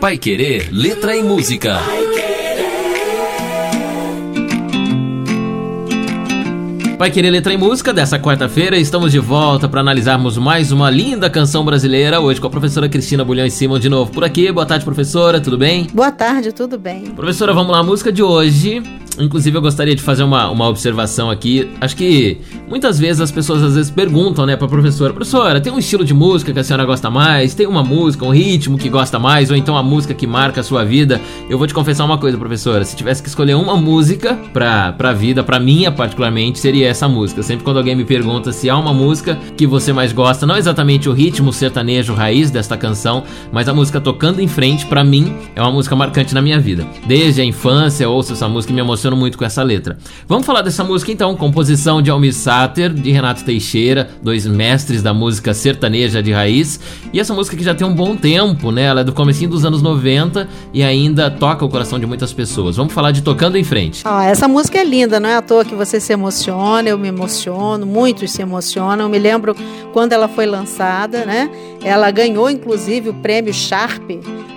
Pai Querer, letra e música. Vai querer letra e música dessa quarta-feira. Estamos de volta para analisarmos mais uma linda canção brasileira. Hoje com a professora Cristina Bulhão e Simon de novo por aqui. Boa tarde, professora. Tudo bem? Boa tarde, tudo bem. Professora, vamos lá. A música de hoje Inclusive, eu gostaria de fazer uma, uma observação aqui. Acho que muitas vezes as pessoas às vezes perguntam, né, pra professora: Professora, tem um estilo de música que a senhora gosta mais? Tem uma música, um ritmo que gosta mais? Ou então a música que marca a sua vida? Eu vou te confessar uma coisa, professora: se tivesse que escolher uma música pra, pra vida, pra minha particularmente, seria essa música. Sempre quando alguém me pergunta se há uma música que você mais gosta, não exatamente o ritmo sertanejo raiz desta canção, mas a música tocando em frente, pra mim, é uma música marcante na minha vida. Desde a infância, ouço essa música e me emociona muito com essa letra. Vamos falar dessa música então, composição de Almir Sater, de Renato Teixeira, dois mestres da música sertaneja de raiz. E essa música que já tem um bom tempo, né? Ela é do comecinho dos anos 90 e ainda toca o coração de muitas pessoas. Vamos falar de Tocando em Frente. Ah, essa música é linda, não é à toa que você se emociona, eu me emociono, muitos se emocionam. Eu me lembro quando ela foi lançada, né? Ela ganhou inclusive o prêmio Sharp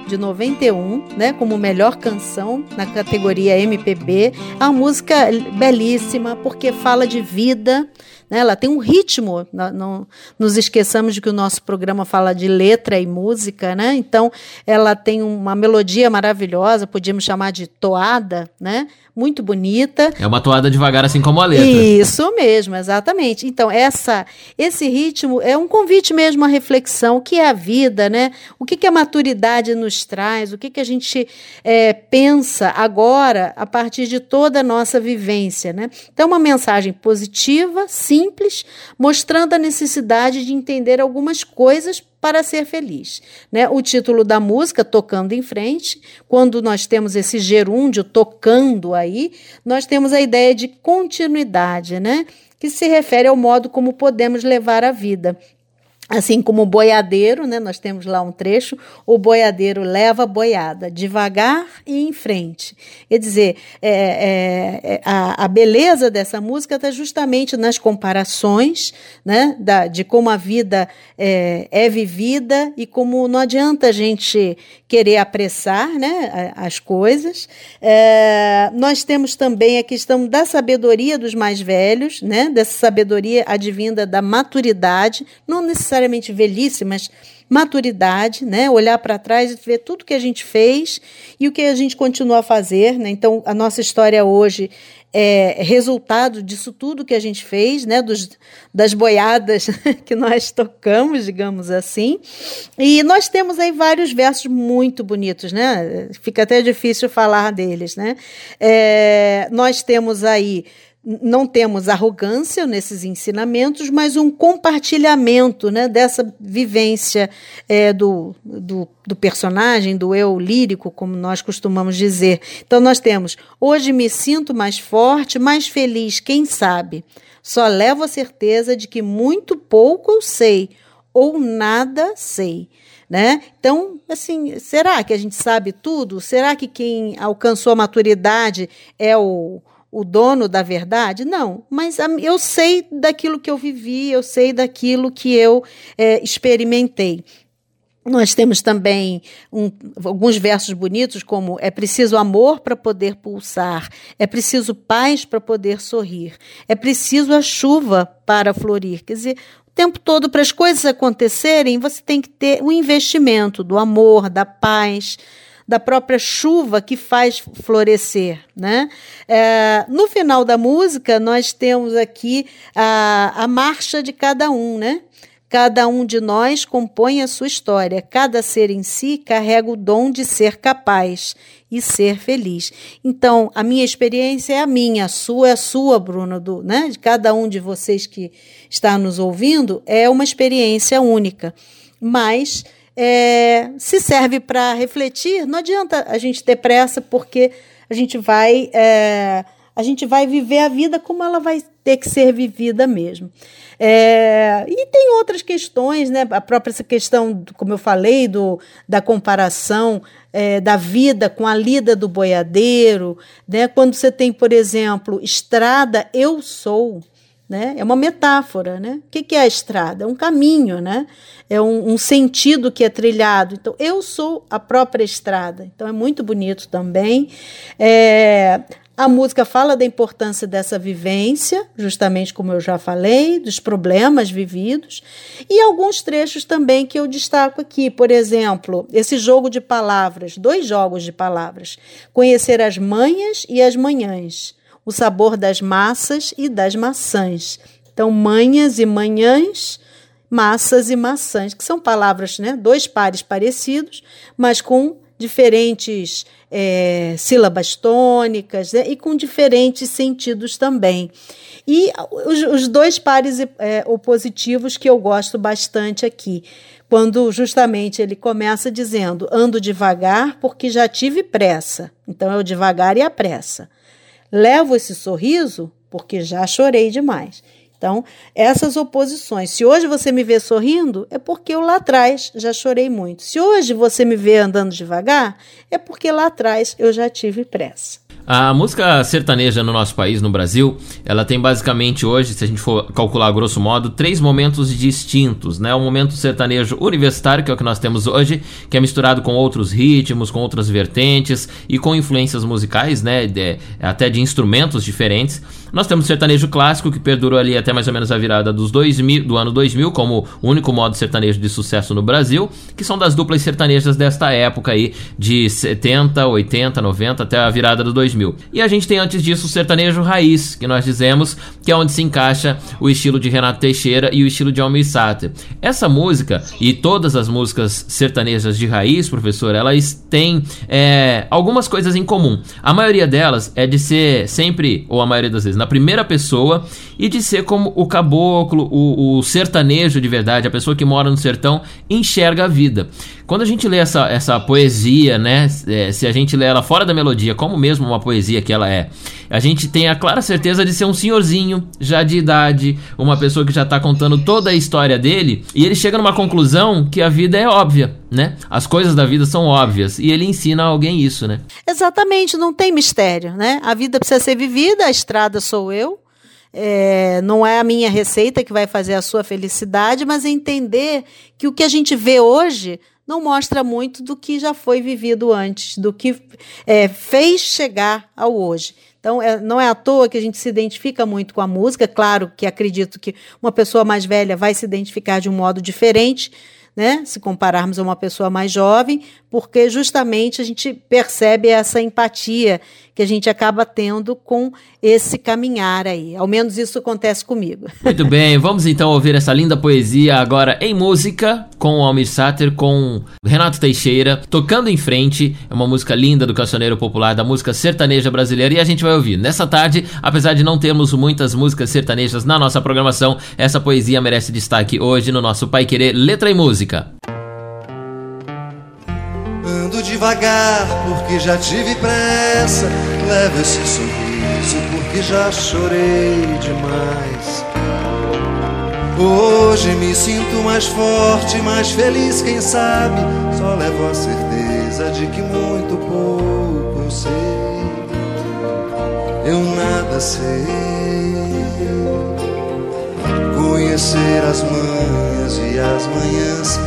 de 91, né, como melhor canção na categoria MPB. É uma música belíssima porque fala de vida, né? Ela tem um ritmo. Não, não nos esqueçamos de que o nosso programa fala de letra e música, né? Então, ela tem uma melodia maravilhosa, podíamos chamar de toada, né? Muito bonita. É uma toada devagar, assim como a letra. Isso mesmo, exatamente. Então, essa, esse ritmo é um convite mesmo à reflexão, o que é a vida, né? O que, que a maturidade nos traz, o que, que a gente é, pensa agora a partir de toda a nossa vivência, né? Então, uma mensagem positiva, simples, mostrando a necessidade de entender algumas coisas para ser feliz. Né? O título da música, Tocando em Frente, quando nós temos esse gerúndio tocando aí, nós temos a ideia de continuidade, né? que se refere ao modo como podemos levar a vida. Assim como o boiadeiro, né, nós temos lá um trecho, o boiadeiro leva a boiada devagar e em frente. Quer dizer, é, é, é a, a, beleza dessa música está justamente nas comparações né, da, de como a vida é, é, vivida e como não adianta a gente querer apressar né, as coisas. É, nós temos também a questão da sabedoria dos mais velhos, né, dessa sabedoria advinda da maturidade, não necessariamente necessariamente velhice, mas maturidade, né? Olhar para trás e ver tudo que a gente fez e o que a gente continua a fazer, né? Então, a nossa história hoje é resultado disso tudo que a gente fez, né? Dos, das boiadas que nós tocamos, digamos assim. E nós temos aí vários versos muito bonitos, né? Fica até difícil falar deles, né? É, nós temos aí não temos arrogância nesses ensinamentos, mas um compartilhamento né, dessa vivência é, do, do, do, personagem, do eu lírico, como nós costumamos dizer. Então, nós temos: hoje me sinto mais forte, mais feliz, quem sabe? Só levo a certeza de que muito pouco eu sei, ou nada sei. Né? Então, assim, será que a gente sabe tudo? Será que quem alcançou a maturidade é o o dono da verdade? Não, mas eu sei daquilo que eu vivi, eu sei daquilo que eu é, experimentei. Nós temos também um, alguns versos bonitos, como é preciso amor para poder pulsar, é preciso paz para poder sorrir, é preciso a chuva para florir. Quer dizer, o tempo todo, para as coisas acontecerem, você tem que ter o um investimento do amor, da paz da própria chuva que faz florescer. Né? É, no final da música, nós temos aqui a, a marcha de cada um, né? Cada um de nós compõe a sua história. Cada ser em si carrega o dom de ser capaz e ser feliz. Então, a minha experiência é a minha, a sua é a sua, Bruno, do, né? De cada um de vocês que está nos ouvindo, é uma experiência única. Mas é, se serve para refletir, não adianta a gente ter pressa, porque a gente vai. É, a gente vai viver a vida como ela vai ter que ser vivida mesmo. É, e tem outras questões, né? A própria essa questão, como eu falei, do, da comparação é, da vida com a lida do boiadeiro, né? Quando você tem, por exemplo, estrada, eu sou. Né? É uma metáfora, né? O que é a estrada? É um caminho, né? É um, um, sentido que é trilhado. Então, eu sou a própria estrada. Então, é muito bonito também. É, a música fala da importância dessa vivência, justamente como eu já falei, dos problemas vividos, e alguns trechos também que eu destaco aqui. Por exemplo, esse jogo de palavras, dois jogos de palavras: conhecer as manhas e as manhãs o sabor das massas e das maçãs. Então, manhas e manhãs, massas e maçãs, que são palavras, né, dois pares parecidos, mas com diferentes é, sílabas tônicas né, e com diferentes sentidos também. E os, os dois pares é, opositivos que eu gosto bastante aqui, quando justamente ele começa dizendo: ando devagar porque já tive pressa. Então é o devagar e a pressa. Levo esse sorriso porque já chorei demais. Então, essas oposições. Se hoje você me vê sorrindo, é porque eu lá atrás já chorei muito. Se hoje você me vê andando devagar, é porque lá atrás eu já tive pressa. A música sertaneja no nosso país, no Brasil, ela tem basicamente hoje, se a gente for calcular grosso modo, três momentos distintos, né? O momento sertanejo universitário, que é o que nós temos hoje, que é misturado com outros ritmos, com outras vertentes e com influências musicais, né? De, até de instrumentos diferentes. Nós temos o sertanejo clássico, que perdurou ali até mais ou menos a virada dos 2000, do ano 2000, como o único modo sertanejo de sucesso no Brasil, que são das duplas sertanejas desta época aí, de 70, 80, 90 até a virada do 2000. E a gente tem antes disso o sertanejo raiz, que nós dizemos que é onde se encaixa o estilo de Renato Teixeira e o estilo de Almir Sater. Essa música e todas as músicas sertanejas de raiz, professor, elas têm é, algumas coisas em comum. A maioria delas é de ser sempre, ou a maioria das vezes, na primeira pessoa e de ser como o caboclo, o, o sertanejo de verdade, a pessoa que mora no sertão, enxerga a vida. Quando a gente lê essa, essa poesia, né? É, se a gente lê ela fora da melodia, como mesmo uma poesia que ela é, a gente tem a clara certeza de ser um senhorzinho, já de idade, uma pessoa que já tá contando toda a história dele, e ele chega numa conclusão que a vida é óbvia, né? As coisas da vida são óbvias, e ele ensina a alguém isso, né? Exatamente, não tem mistério, né? A vida precisa ser vivida, a estrada sou eu. É, não é a minha receita que vai fazer a sua felicidade, mas entender que o que a gente vê hoje não mostra muito do que já foi vivido antes, do que é, fez chegar ao hoje. Então, é, não é à toa que a gente se identifica muito com a música. Claro que acredito que uma pessoa mais velha vai se identificar de um modo diferente, né? Se compararmos a uma pessoa mais jovem, porque justamente a gente percebe essa empatia que a gente acaba tendo com esse caminhar aí. Ao menos isso acontece comigo. Muito bem, vamos então ouvir essa linda poesia agora em música com o Almir Sater, com Renato Teixeira, tocando em frente. É uma música linda do cancioneiro popular, da música sertaneja brasileira e a gente vai ouvir. Nessa tarde, apesar de não termos muitas músicas sertanejas na nossa programação, essa poesia merece destaque hoje no nosso Pai Querer Letra e Música devagar porque já tive pressa. Levo esse sorriso porque já chorei demais. Hoje me sinto mais forte, mais feliz, quem sabe. Só levo a certeza de que muito pouco eu sei. Eu nada sei. Conhecer as manhas e as manhãs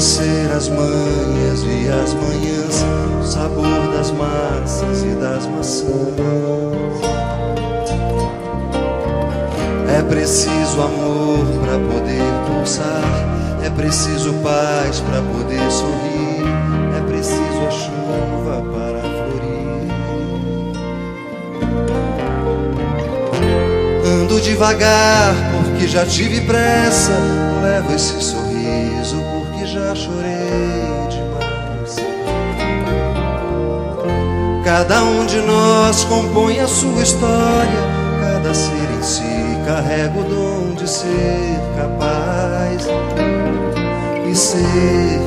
Conhecer as manhas e as manhãs, o sabor das massas e das maçãs. É preciso amor para poder pulsar, é preciso paz para poder sorrir, é preciso a chuva para florir. Ando devagar porque já tive pressa, levo esse sorriso Cada um de nós compõe a sua história, cada ser em si carrega o dom de ser capaz e ser